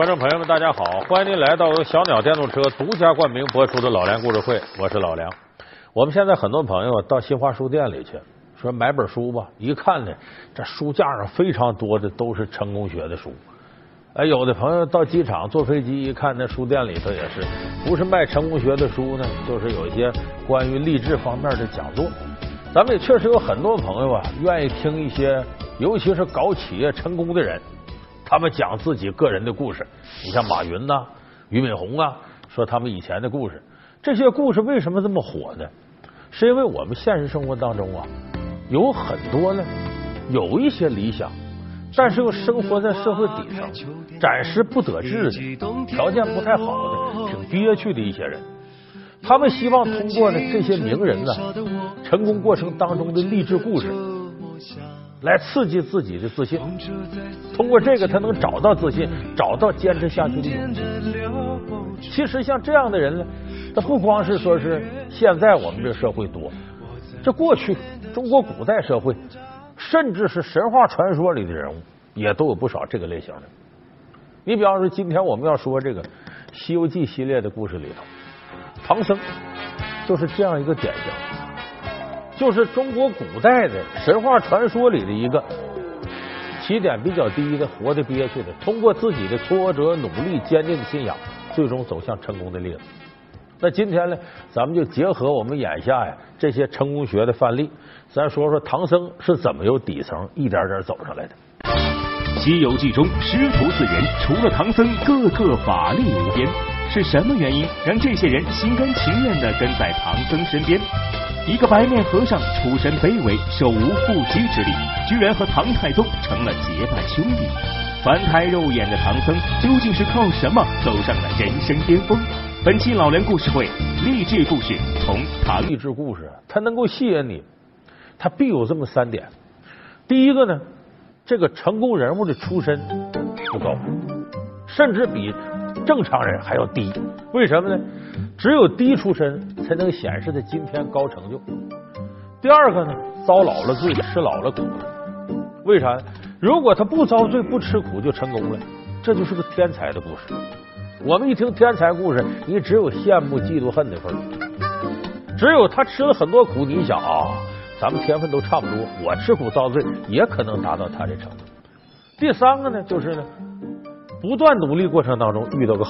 观众朋友们，大家好！欢迎您来到由小鸟电动车独家冠名播出的《老梁故事会》，我是老梁。我们现在很多朋友到新华书店里去，说买本书吧，一看呢，这书架上非常多的都是成功学的书。哎，有的朋友到机场坐飞机一看，那书店里头也是，不是卖成功学的书呢，就是有一些关于励志方面的讲座。咱们也确实有很多朋友啊，愿意听一些，尤其是搞企业成功的人。他们讲自己个人的故事，你像马云呐、俞敏洪啊，说他们以前的故事。这些故事为什么这么火呢？是因为我们现实生活当中啊，有很多呢，有一些理想，但是又生活在社会底层，暂时不得志的，条件不太好的，挺憋屈的一些人。他们希望通过呢这些名人呢成功过程当中的励志故事。来刺激自己的自信，通过这个他能找到自信，找到坚持下去的勇气。其实像这样的人呢，他不光是说是现在我们这社会多，这过去中国古代社会，甚至是神话传说里的人物，也都有不少这个类型的。你比方说，今天我们要说这个《西游记》系列的故事里头，唐僧就是这样一个典型。就是中国古代的神话传说里的一个起点比较低的、活的憋屈的，通过自己的挫折、努力、坚定的信仰，最终走向成功的例子。那今天呢，咱们就结合我们眼下呀这些成功学的范例，咱说说唐僧是怎么由底层一点点走上来的。《西游记》中师徒四人，除了唐僧，个个法力无边。是什么原因让这些人心甘情愿的跟在唐僧身边？一个白面和尚出身卑微，手无缚鸡之力，居然和唐太宗成了结拜兄弟。凡胎肉眼的唐僧究竟是靠什么走上了人生巅峰？本期老梁故事会励志故事从唐励志故事，它能够吸引你，它必有这么三点。第一个呢，这个成功人物的出身不高，甚至比正常人还要低。为什么呢？只有低出身才能显示他今天高成就。第二个呢，遭老了罪，吃老了苦。为啥？如果他不遭罪、不吃苦就成功了，这就是个天才的故事。我们一听天才故事，你只有羡慕、嫉妒、恨的份儿。只有他吃了很多苦，你想啊，咱们天分都差不多，我吃苦遭罪也可能达到他这程度。第三个呢，就是呢，不断努力过程当中遇到个好